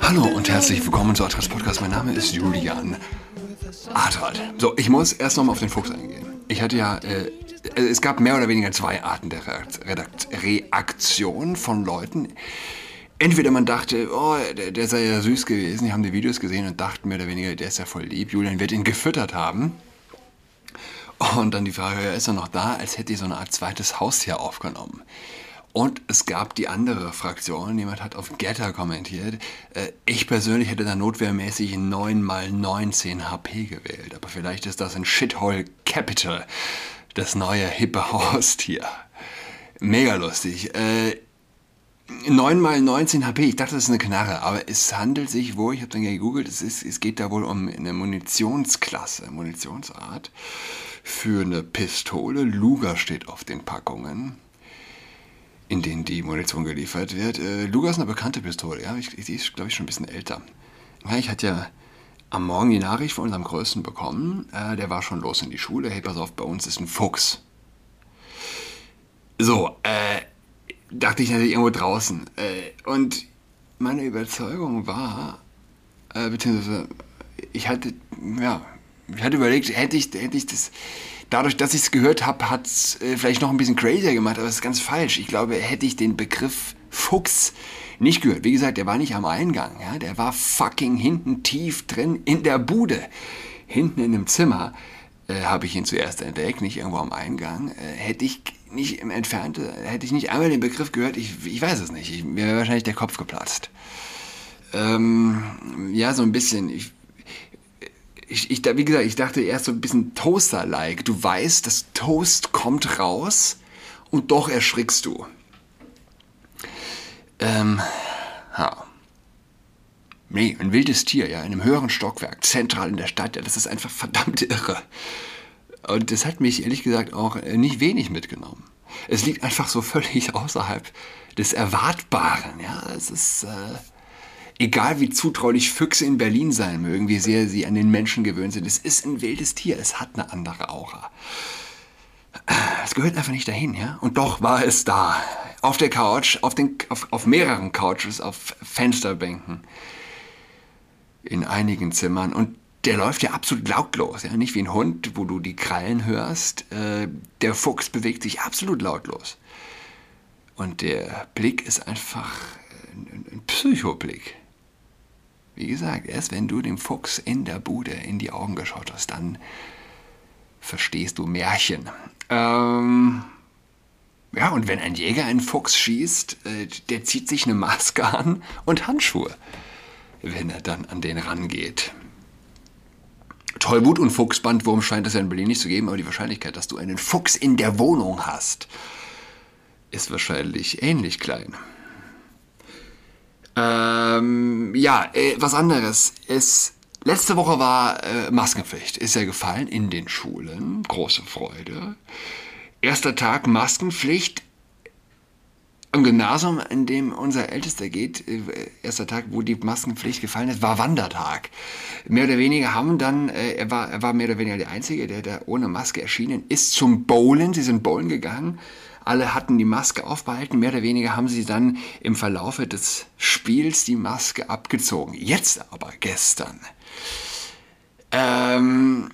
Hallo und herzlich willkommen zu Atras Podcast. Mein Name ist Julian Adrat. So, ich muss erst nochmal auf den Fuchs eingehen. Ich hatte ja, äh, es gab mehr oder weniger zwei Arten der Reakt Reaktion von Leuten. Entweder man dachte, oh, der, der sei ja süß gewesen, die haben die Videos gesehen und dachten mehr oder weniger, der ist ja voll lieb, Julian wird ihn gefüttert haben. Und dann die Frage, ist er noch da, als hätte ich so eine Art zweites Haustier aufgenommen. Und es gab die andere Fraktion, jemand hat auf Getter kommentiert, äh, ich persönlich hätte da notwehrmäßig 9 mal 19 HP gewählt, aber vielleicht ist das ein Shithole Capital, das neue hippe Haustier. Mega lustig. Äh, 9 mal 19 HP, ich dachte, das ist eine Knarre, aber es handelt sich wohl, ich habe dann gegoogelt, es, ist, es geht da wohl um eine Munitionsklasse, Munitionsart für eine Pistole. Luger steht auf den Packungen in denen die Munition geliefert wird. Äh, Luger ist eine bekannte Pistole, ja. Ich, die ist, glaube ich, schon ein bisschen älter. Ja, ich hatte ja am Morgen die Nachricht von unserem Größten bekommen. Äh, der war schon los in die Schule. Hey, pass auf, bei uns ist ein Fuchs. So, äh, dachte ich natürlich irgendwo draußen. Äh, und meine Überzeugung war, äh, beziehungsweise ich hatte, ja, ich hatte überlegt, hätte ich, hätte ich das dadurch, dass ich es gehört habe, hat es äh, vielleicht noch ein bisschen crazier gemacht, aber es ist ganz falsch. Ich glaube, hätte ich den Begriff Fuchs nicht gehört. Wie gesagt, der war nicht am Eingang, ja, der war fucking hinten tief drin in der Bude. Hinten in dem Zimmer äh, habe ich ihn zuerst entdeckt, nicht irgendwo am Eingang. Äh, hätte ich nicht im Entfernten, hätte ich nicht einmal den Begriff gehört, ich, ich weiß es nicht. Ich, mir wäre wahrscheinlich der Kopf geplatzt. Ähm, ja, so ein bisschen. Ich, ich, ich, wie gesagt, ich dachte erst so ein bisschen Toaster-like. Du weißt, das Toast kommt raus und doch erschrickst du. Ähm, ja. Nee, ein wildes Tier, ja, in einem höheren Stockwerk, zentral in der Stadt, ja, das ist einfach verdammt irre. Und das hat mich ehrlich gesagt auch äh, nicht wenig mitgenommen. Es liegt einfach so völlig außerhalb des Erwartbaren, ja. Es ist, äh, egal wie zutraulich Füchse in Berlin sein mögen, wie sehr sie an den Menschen gewöhnt sind, es ist ein wildes Tier, es hat eine andere Aura. Es gehört einfach nicht dahin, ja? Und doch war es da. Auf der Couch, auf, den, auf, auf mehreren Couches, auf Fensterbänken, in einigen Zimmern. Und der läuft ja absolut lautlos, ja? Nicht wie ein Hund, wo du die Krallen hörst. Äh, der Fuchs bewegt sich absolut lautlos. Und der Blick ist einfach ein, ein Psychoblick. Wie gesagt, erst wenn du dem Fuchs in der Bude in die Augen geschaut hast, dann verstehst du Märchen. Ähm, ja, und wenn ein Jäger einen Fuchs schießt, äh, der zieht sich eine Maske an und Handschuhe, wenn er dann an den rangeht. Tollwut und Fuchsbandwurm scheint es ja in Berlin nicht zu geben, aber die Wahrscheinlichkeit, dass du einen Fuchs in der Wohnung hast, ist wahrscheinlich ähnlich klein. Ähm, ja, äh, was anderes. Es, letzte Woche war äh, Maskenpflicht. Ist ja gefallen in den Schulen. Große Freude. Erster Tag Maskenpflicht. Am Gymnasium, in dem unser Ältester geht, äh, erster Tag, wo die Maskenpflicht gefallen ist, war Wandertag. Mehr oder weniger haben dann, äh, er, war, er war mehr oder weniger der Einzige, der da ohne Maske erschienen ist, zum Bowlen. Sie sind Bowlen gegangen alle hatten die Maske aufbehalten, mehr oder weniger haben sie dann im Verlaufe des Spiels die Maske abgezogen. Jetzt aber, gestern. Ähm,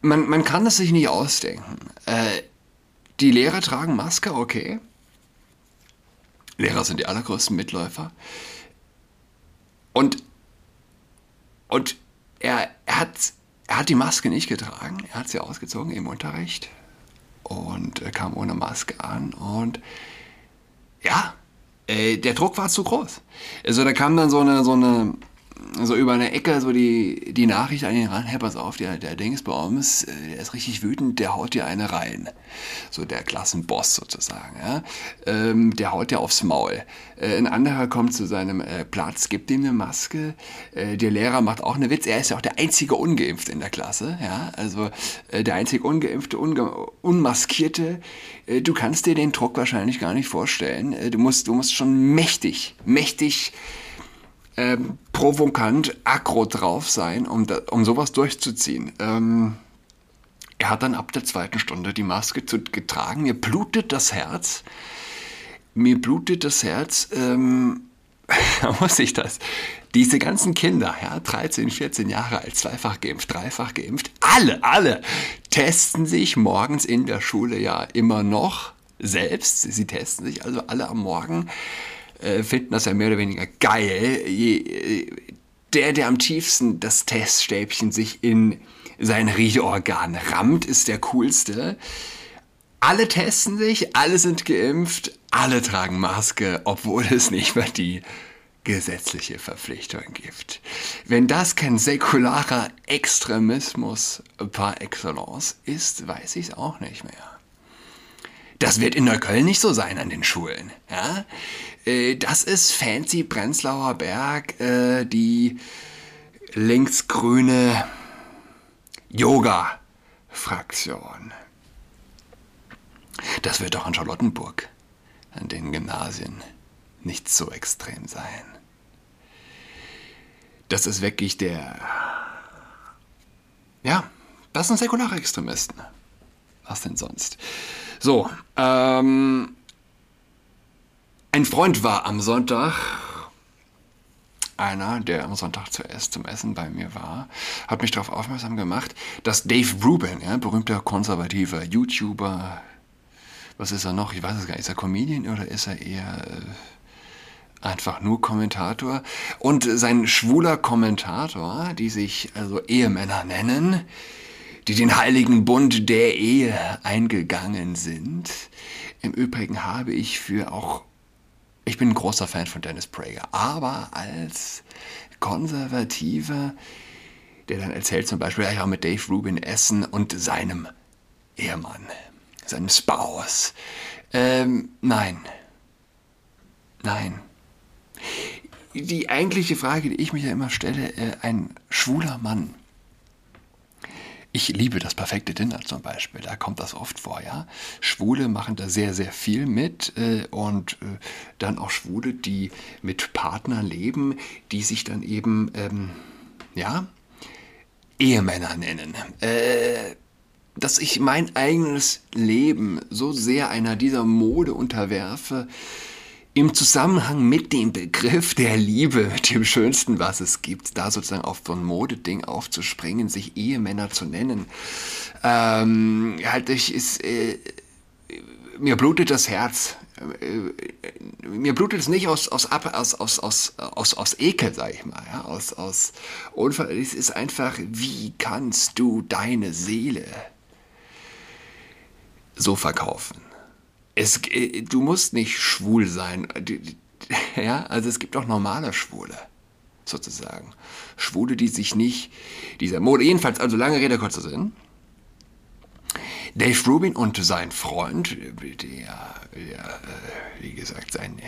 man, man kann es sich nicht ausdenken. Äh, die Lehrer tragen Maske, okay. Lehrer sind die allergrößten Mitläufer. Und, und er, er, hat, er hat die Maske nicht getragen, er hat sie ausgezogen im Unterricht und kam ohne Maske an und ja, äh, der Druck war zu groß. Also da kam dann so eine, so eine so über eine Ecke so die, die Nachricht an ihn ran, hey, pass auf, der, der Dingsbaums, äh, der ist richtig wütend, der haut dir eine rein. So der Klassenboss sozusagen, ja. Ähm, der haut dir aufs Maul. Äh, ein anderer kommt zu seinem äh, Platz, gibt ihm eine Maske. Äh, der Lehrer macht auch eine Witz. Er ist ja auch der einzige Ungeimpfte in der Klasse, ja. Also äh, der einzige Ungeimpfte, unge Unmaskierte. Äh, du kannst dir den Druck wahrscheinlich gar nicht vorstellen. du musst, du musst schon mächtig, mächtig ähm, provokant, aggro drauf sein, um, da, um sowas durchzuziehen. Ähm, er hat dann ab der zweiten Stunde die Maske zu, getragen, mir blutet das Herz. mir blutet das Herz, ähm, muss ich das. Diese ganzen Kinder, ja, 13, 14 Jahre alt, zweifach geimpft, dreifach geimpft, alle, alle testen sich morgens in der Schule ja immer noch selbst. Sie testen sich also alle am Morgen, äh, finden das ja mehr oder weniger geil. Je, der, der am tiefsten das Teststäbchen sich in sein Riechorgan rammt, ist der coolste. Alle testen sich, alle sind geimpft, alle tragen Maske, obwohl es nicht mehr die gesetzliche Verpflichtung gibt. Wenn das kein säkularer Extremismus par excellence ist, weiß ich es auch nicht mehr. Das wird in Neukölln nicht so sein an den Schulen. Ja? Äh, das ist fancy Prenzlauer Berg, äh, die linksgrüne Yoga-Fraktion. Das wird doch an Charlottenburg, an den Gymnasien, nicht so extrem sein. Das ist wirklich der. Ja, das sind säkulare Extremisten. Was denn sonst? So, ähm, ein Freund war am Sonntag, einer, der am Sonntag zuerst zum Essen bei mir war, hat mich darauf aufmerksam gemacht, dass Dave Rubin, ja, berühmter konservativer YouTuber, was ist er noch? Ich weiß es gar nicht. Ist er Comedian oder ist er eher äh, einfach nur Kommentator? Und sein schwuler Kommentator, die sich also Ehemänner nennen, die den heiligen Bund der Ehe eingegangen sind. Im Übrigen habe ich für auch, ich bin ein großer Fan von Dennis Prager, aber als Konservativer, der dann erzählt zum Beispiel, ja, mit Dave Rubin essen und seinem Ehemann, seinem Spouse. Ähm, nein. Nein. Die eigentliche Frage, die ich mir ja immer stelle, äh, ein schwuler Mann, ich liebe das perfekte Dinner zum Beispiel, da kommt das oft vor, ja. Schwule machen da sehr, sehr viel mit äh, und äh, dann auch Schwule, die mit Partnern leben, die sich dann eben, ähm, ja, Ehemänner nennen. Äh, dass ich mein eigenes Leben so sehr einer dieser Mode unterwerfe, im Zusammenhang mit dem Begriff der Liebe, dem Schönsten, was es gibt, da sozusagen auf so ein Modeding aufzuspringen, sich Ehemänner zu nennen, ähm, halt ich ist, äh, mir blutet das Herz. Äh, mir blutet es nicht aus, aus, aus, aus, aus, aus, aus Ekel, sag ich mal, ja, aus, aus Unfall. Es ist einfach, wie kannst du deine Seele so verkaufen? Es, äh, du musst nicht schwul sein. Ja, also es gibt auch normale Schwule, sozusagen. Schwule, die sich nicht dieser Mode, jedenfalls, also lange Rede, kurzer Sinn. Dave Rubin und sein Freund, der, der wie gesagt, sein,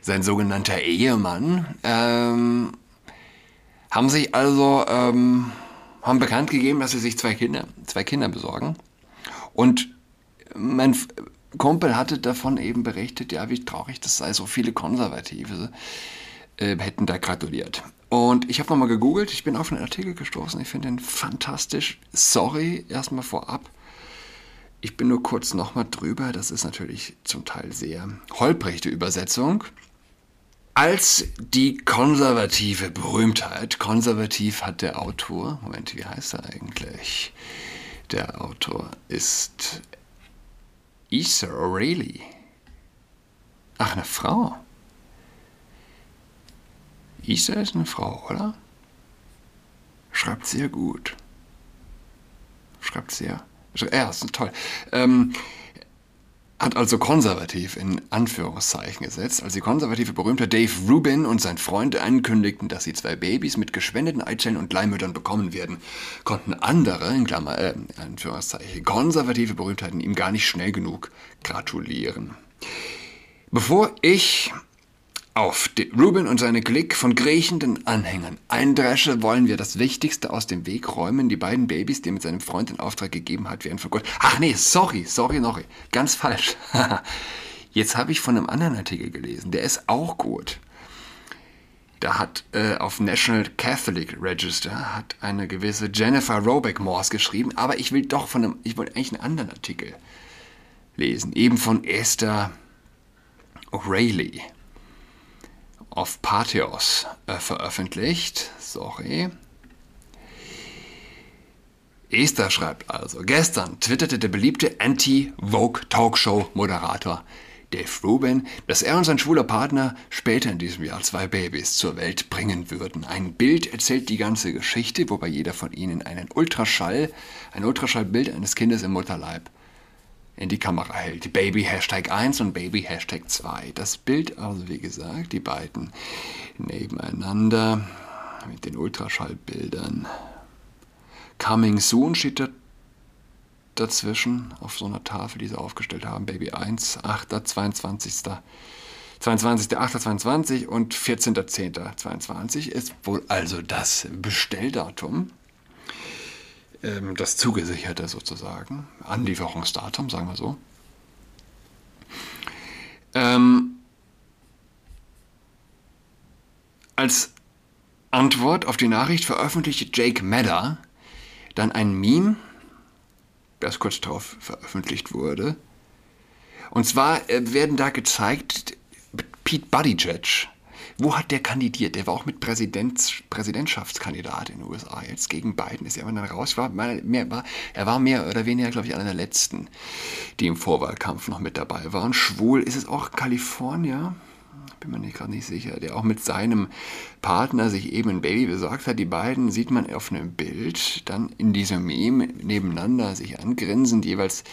sein sogenannter Ehemann, ähm, haben sich also, ähm, haben bekannt gegeben, dass sie sich zwei Kinder, zwei Kinder besorgen. Und mein Kumpel hatte davon eben berichtet, ja, wie traurig das sei, so viele Konservative äh, hätten da gratuliert. Und ich habe nochmal gegoogelt, ich bin auf einen Artikel gestoßen, ich finde den fantastisch. Sorry, erstmal vorab. Ich bin nur kurz nochmal drüber, das ist natürlich zum Teil sehr holprig, die Übersetzung. Als die konservative Berühmtheit, konservativ hat der Autor, Moment, wie heißt er eigentlich? Der Autor ist Issa O'Reilly. Ach, eine Frau. Issa ist eine Frau, oder? Schreibt sehr gut. Schreibt sehr. Ja, ist toll. Ähm, hat also konservativ in Anführungszeichen gesetzt, als die konservative berühmte Dave Rubin und sein Freund ankündigten, dass sie zwei Babys mit geschwendeten Eizellen und Leihmüttern bekommen werden, konnten andere, in Klammer, äh, Anführungszeichen, konservative Berühmtheiten ihm gar nicht schnell genug gratulieren. Bevor ich auf Ruben und seine Klick von kriechenden Anhängern eindresche, wollen wir das Wichtigste aus dem Weg räumen. Die beiden Babys, die er mit seinem Freund in Auftrag gegeben hat, werden vergoldet. Ach nee, sorry, sorry, sorry. Ganz falsch. Jetzt habe ich von einem anderen Artikel gelesen. Der ist auch gut. Da hat äh, auf National Catholic Register hat eine gewisse Jennifer Robeck Morse geschrieben, aber ich will doch von einem, ich wollte eigentlich einen anderen Artikel lesen, eben von Esther O'Reilly auf Patheos äh, veröffentlicht. Sorry. Esther schreibt also, gestern twitterte der beliebte Anti-Vogue-Talkshow-Moderator Dave Rubin, dass er und sein schwuler Partner später in diesem Jahr zwei Babys zur Welt bringen würden. Ein Bild erzählt die ganze Geschichte, wobei jeder von ihnen einen Ultraschall, ein Ultraschallbild eines Kindes im Mutterleib in die Kamera hält. Baby Hashtag 1 und Baby Hashtag 2. Das Bild, also wie gesagt, die beiden nebeneinander mit den Ultraschallbildern. Coming Soon steht da dazwischen auf so einer Tafel, die sie aufgestellt haben. Baby 1, 8. 22. 22.08.22 und 14.10.22 ist wohl also das Bestelldatum, ähm, das zugesicherte sozusagen, Anlieferungsdatum, sagen wir so. Ähm, als Antwort auf die Nachricht veröffentlichte Jake Madder dann ein Meme, das kurz darauf veröffentlicht wurde. Und zwar äh, werden da gezeigt, Pete Buttigieg, wo hat der kandidiert? Der war auch mit Präsidents, Präsidentschaftskandidat in den USA jetzt gegen Biden. Ist er aber dann raus. War mehr, war, er war mehr oder weniger, glaube ich, einer der letzten, die im Vorwahlkampf noch mit dabei waren. Schwul ist es auch Kalifornier? bin mir gerade nicht sicher, der auch mit seinem Partner sich eben ein Baby besorgt hat. Die beiden sieht man auf einem Bild, dann in diesem Meme nebeneinander sich angrinsend, jeweils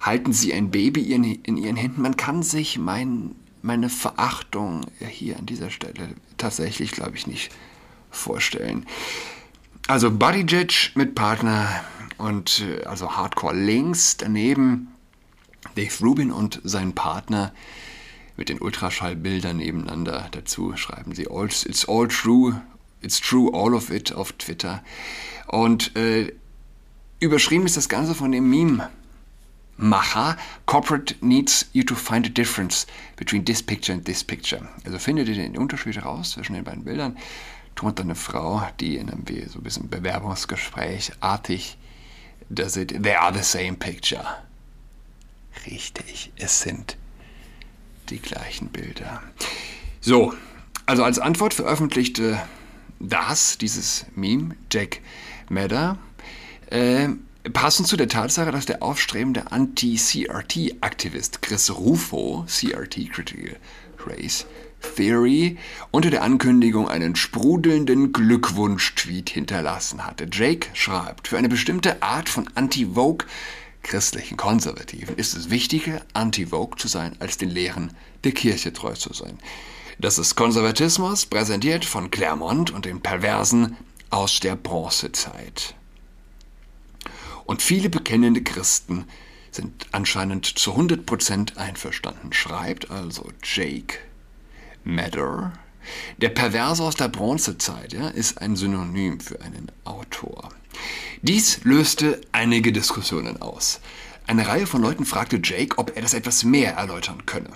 halten sie ein Baby in ihren Händen. Man kann sich mein, meine Verachtung hier an dieser Stelle tatsächlich, glaube ich, nicht vorstellen. Also Buddy Judge mit Partner und äh, also Hardcore links daneben Dave Rubin und sein Partner mit den Ultraschallbildern nebeneinander. Dazu schreiben sie all, It's all true, it's true, all of it auf Twitter. Und äh, überschrieben ist das Ganze von dem Meme. Macher, corporate needs you to find a difference between this picture and this picture. Also findet ihr den Unterschied heraus zwischen den beiden Bildern. Tut eine Frau, die in einem so ein bisschen Bewerbungsgespräch artig da sieht, they are the same picture. Richtig, es sind die gleichen Bilder. So, also als Antwort veröffentlichte das, dieses Meme, Jack Madder, äh, passend zu der Tatsache, dass der aufstrebende Anti-CRT-Aktivist Chris Rufo, CRT Critical Race Theory, unter der Ankündigung einen sprudelnden Glückwunsch-Tweet hinterlassen hatte. Jake schreibt, für eine bestimmte Art von Anti-Vogue christlichen Konservativen ist es wichtiger, anti-Vogue zu sein, als den Lehren der Kirche treu zu sein. Das ist Konservatismus, präsentiert von Claremont und den Perversen aus der Bronzezeit. Und viele bekennende Christen sind anscheinend zu 100% einverstanden, schreibt also Jake Madder. Der Perverse aus der Bronzezeit ja, ist ein Synonym für einen Autor. Dies löste einige Diskussionen aus. Eine Reihe von Leuten fragte Jake, ob er das etwas mehr erläutern könne.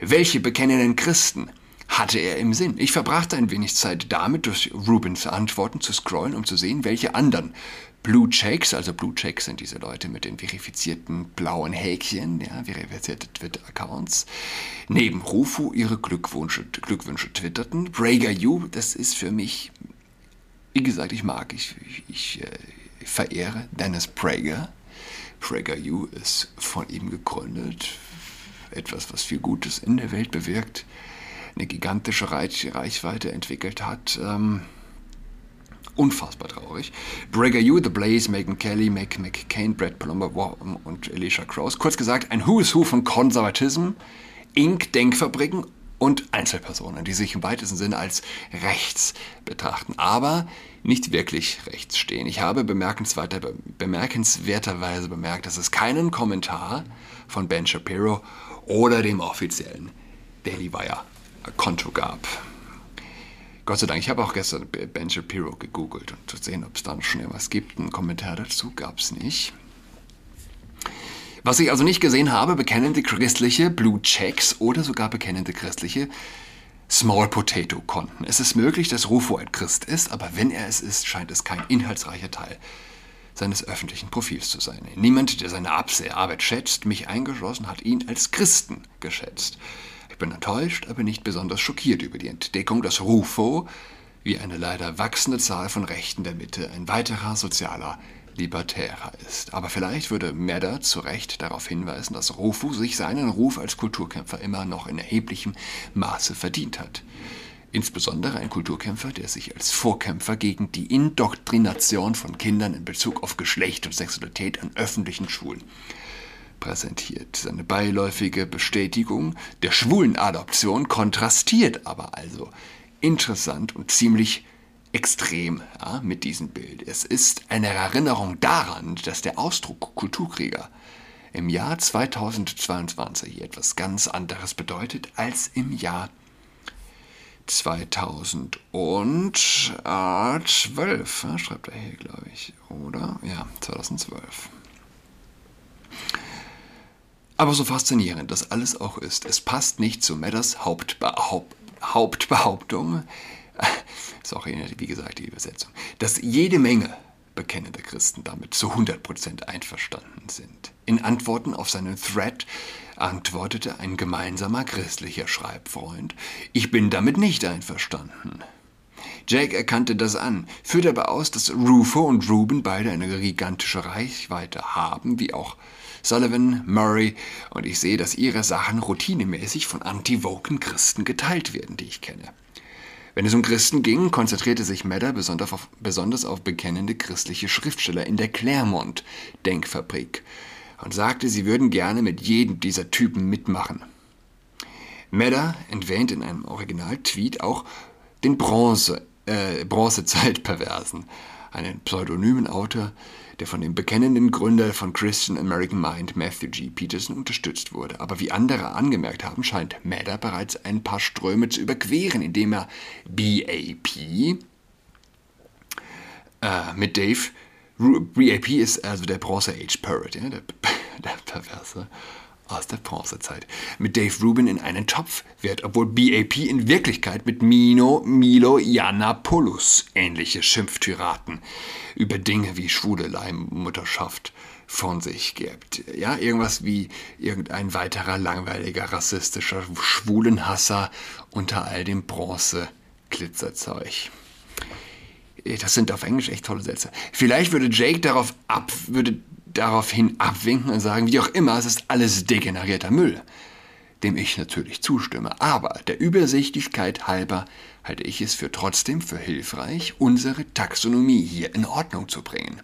Welche bekennenden Christen hatte er im Sinn? Ich verbrachte ein wenig Zeit damit, durch Rubins Antworten zu scrollen, um zu sehen, welche anderen Blue Checks, also Blue Checks sind diese Leute mit den verifizierten blauen Häkchen, ja, verifizierte Twitter-Accounts, neben Rufu ihre Glückwünsche, Glückwünsche twitterten. Brager You, das ist für mich, wie gesagt, ich mag, ich, ich, ich äh, verehre Dennis Prager. PragerU ist von ihm gegründet. Etwas, was viel Gutes in der Welt bewirkt, eine gigantische Reichweite entwickelt hat. Ähm, unfassbar traurig. PragerU, The Blaze, Megan Kelly, Mac McCain, Brad Palumbo und Alicia Krause. Kurz gesagt, ein Who is Who von Konservatism, Inc., Denkfabriken und Einzelpersonen, die sich im weitesten Sinne als rechts betrachten, aber nicht wirklich rechts stehen. Ich habe bemerkenswerterweise bemerkt, dass es keinen Kommentar von Ben Shapiro oder dem offiziellen Daily Wire Konto gab. Gott sei Dank, ich habe auch gestern Ben Shapiro gegoogelt, um zu sehen, ob es da noch schnell was gibt. Einen Kommentar dazu gab es nicht. Was ich also nicht gesehen habe, bekennende christliche Blue Checks oder sogar bekennende christliche Small Potato Konten. Es ist möglich, dass Rufo ein Christ ist, aber wenn er es ist, scheint es kein inhaltsreicher Teil seines öffentlichen Profils zu sein. Niemand, der seine Arbeit schätzt, mich eingeschlossen, hat ihn als Christen geschätzt. Bin enttäuscht, aber nicht besonders schockiert über die Entdeckung, dass Rufo, wie eine leider wachsende Zahl von Rechten der Mitte, ein weiterer sozialer Libertärer ist. Aber vielleicht würde Medder zu Recht darauf hinweisen, dass Rufo sich seinen Ruf als Kulturkämpfer immer noch in erheblichem Maße verdient hat. Insbesondere ein Kulturkämpfer, der sich als Vorkämpfer gegen die Indoktrination von Kindern in Bezug auf Geschlecht und Sexualität an öffentlichen Schulen präsentiert. Seine beiläufige Bestätigung der schwulen Adoption kontrastiert aber also interessant und ziemlich extrem ja, mit diesem Bild. Es ist eine Erinnerung daran, dass der Ausdruck Kulturkrieger im Jahr 2022 etwas ganz anderes bedeutet als im Jahr 2012, ja, schreibt er hier, glaube ich, oder? Ja, 2012. Aber so faszinierend das alles auch ist, es passt nicht zu Madders Hauptbehaupt Hauptbehauptung, auch wie gesagt die Übersetzung, dass jede Menge bekennende Christen damit zu 100% einverstanden sind. In Antworten auf seinen Thread antwortete ein gemeinsamer christlicher Schreibfreund, ich bin damit nicht einverstanden. Jake erkannte das an, führte aber aus, dass Rufo und Ruben beide eine gigantische Reichweite haben, wie auch Sullivan, Murray, und ich sehe, dass ihre Sachen routinemäßig von anti-woken Christen geteilt werden, die ich kenne. Wenn es um Christen ging, konzentrierte sich Madder besonders auf, besonders auf bekennende christliche Schriftsteller in der Claremont-Denkfabrik und sagte, sie würden gerne mit jedem dieser Typen mitmachen. Medder erwähnt in einem Original-Tweet auch den Bronze, äh, Bronzezeit-Perversen, einen pseudonymen Autor, der von dem bekennenden Gründer von Christian American Mind, Matthew G. Peterson, unterstützt wurde. Aber wie andere angemerkt haben, scheint Madder bereits ein paar Ströme zu überqueren, indem er BAP äh, mit Dave BAP ist also der Bronze Age Pirate, ja, der, der Perverse aus der Bronzezeit, mit Dave Rubin in einen Topf wird, obwohl BAP in Wirklichkeit mit Mino Milo Yiannopoulos ähnliche Schimpftiraten über Dinge wie schwule Leihmutterschaft von sich gibt. Ja, irgendwas wie irgendein weiterer langweiliger rassistischer Schwulenhasser unter all dem Bronze-Glitzerzeug. Das sind auf Englisch echt tolle Sätze. Vielleicht würde Jake darauf ab, würde daraufhin abwinken und sagen, wie auch immer, es ist alles degenerierter Müll, dem ich natürlich zustimme. Aber der Übersichtlichkeit halber halte ich es für trotzdem für hilfreich, unsere Taxonomie hier in Ordnung zu bringen.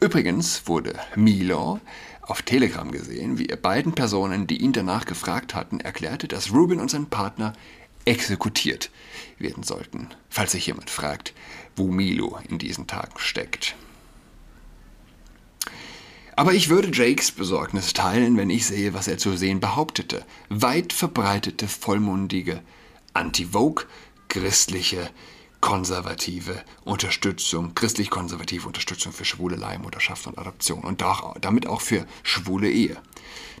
Übrigens wurde Milo auf Telegram gesehen, wie er beiden Personen, die ihn danach gefragt hatten, erklärte, dass Rubin und sein Partner exekutiert werden sollten, falls sich jemand fragt, wo Milo in diesen Tagen steckt. Aber ich würde Jakes Besorgnis teilen, wenn ich sehe, was er zu sehen behauptete. Weit verbreitete, vollmundige, anti-Vogue, christliche, konservative Unterstützung, christlich-konservative Unterstützung für schwule Leihmutterschaft und Adoption und damit auch für schwule Ehe.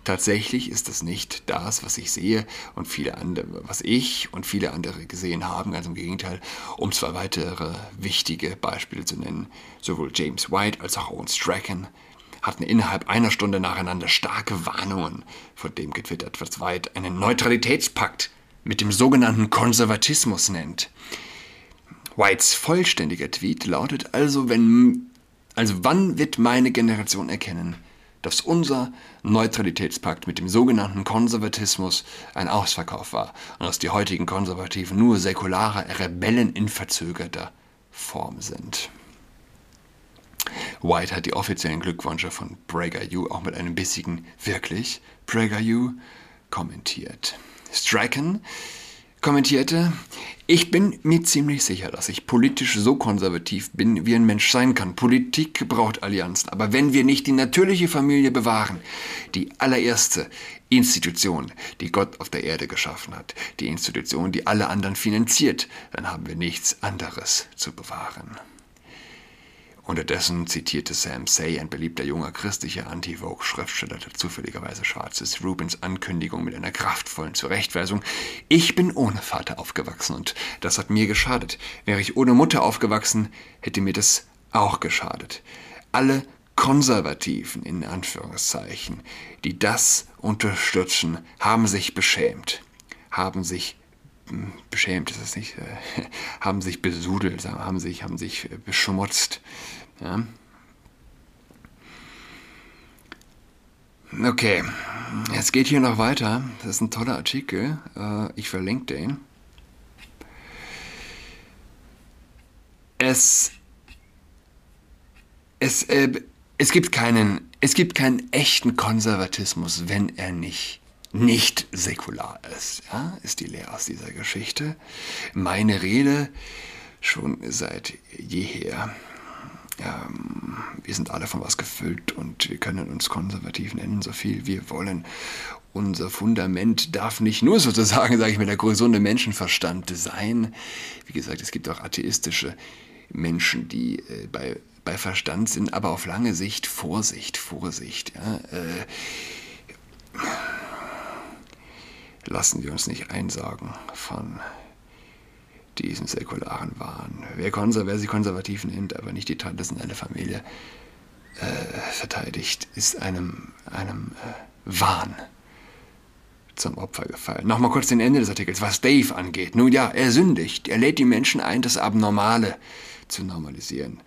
Tatsächlich ist es nicht das, was ich sehe und viele andere, was ich und viele andere gesehen haben, ganz im Gegenteil, um zwei weitere wichtige Beispiele zu nennen. Sowohl James White als auch Owen Strachan hatten innerhalb einer Stunde nacheinander starke Warnungen von dem getwittert, was White einen Neutralitätspakt mit dem sogenannten Konservatismus nennt. Whites vollständiger Tweet lautet also, wenn, also wann wird meine Generation erkennen, dass unser Neutralitätspakt mit dem sogenannten Konservatismus ein Ausverkauf war und dass die heutigen Konservativen nur säkulare Rebellen in verzögerter Form sind. White hat die offiziellen Glückwünsche von PragerU auch mit einem bissigen Wirklich PragerU kommentiert. Strachan kommentierte, ich bin mir ziemlich sicher, dass ich politisch so konservativ bin, wie ein Mensch sein kann. Politik braucht Allianzen, aber wenn wir nicht die natürliche Familie bewahren, die allererste Institution, die Gott auf der Erde geschaffen hat, die Institution, die alle anderen finanziert, dann haben wir nichts anderes zu bewahren. Unterdessen zitierte Sam Say, ein beliebter junger christlicher Anti-Vogue-Schriftsteller, der zufälligerweise schwarz ist, Rubens Ankündigung mit einer kraftvollen Zurechtweisung. Ich bin ohne Vater aufgewachsen und das hat mir geschadet. Wäre ich ohne Mutter aufgewachsen, hätte mir das auch geschadet. Alle Konservativen in Anführungszeichen, die das unterstützen, haben sich beschämt haben sich hm, beschämt ist es nicht, haben sich besudelt, haben sich, haben sich äh, beschmutzt. Ja? Okay, es geht hier noch weiter. Das ist ein toller Artikel. Äh, ich verlinke den. Es, es, äh, es gibt keinen, es gibt keinen echten Konservatismus, wenn er nicht nicht säkular ist, ja, ist die Lehre aus dieser Geschichte. Meine Rede schon seit jeher ähm, wir sind alle von was gefüllt und wir können uns konservativ nennen, so viel wir wollen. Unser Fundament darf nicht nur sozusagen, sage ich mal, der gesunde Menschenverstand sein. Wie gesagt, es gibt auch atheistische Menschen, die äh, bei, bei Verstand sind, aber auf lange Sicht Vorsicht, Vorsicht. Ja, äh, lassen wir uns nicht einsagen von diesen säkularen Wahn. Wer, konser wer sich konservativ nennt, aber nicht die traditionelle Familie äh, verteidigt, ist einem, einem äh, Wahn zum Opfer gefallen. Nochmal kurz den Ende des Artikels, was Dave angeht. Nun ja, er sündigt. Er lädt die Menschen ein, das Abnormale zu normalisieren.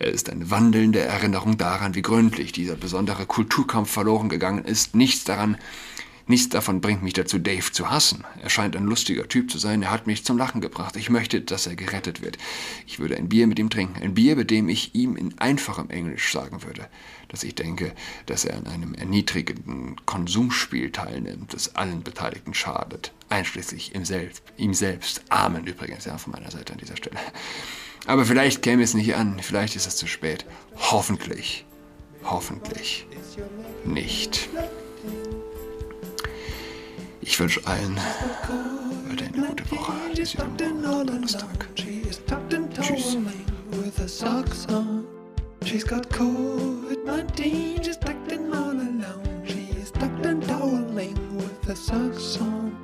Er ist eine wandelnde Erinnerung daran, wie gründlich dieser besondere Kulturkampf verloren gegangen ist. Nichts daran Nichts davon bringt mich dazu, Dave zu hassen. Er scheint ein lustiger Typ zu sein, er hat mich zum Lachen gebracht. Ich möchte, dass er gerettet wird. Ich würde ein Bier mit ihm trinken, ein Bier, bei dem ich ihm in einfachem Englisch sagen würde, dass ich denke, dass er an einem erniedrigenden Konsumspiel teilnimmt, das allen Beteiligten schadet, einschließlich ihm selbst, ihm selbst. Amen übrigens, ja, von meiner Seite an dieser Stelle. Aber vielleicht käme es nicht an, vielleicht ist es zu spät. Hoffentlich, hoffentlich nicht. Ich wünsche allen heute eine gute Woche. Bis Donnerstag. Tschüss. She's got COVID-19, she's tucked in all alone. She is tucked and toweling with her socks on.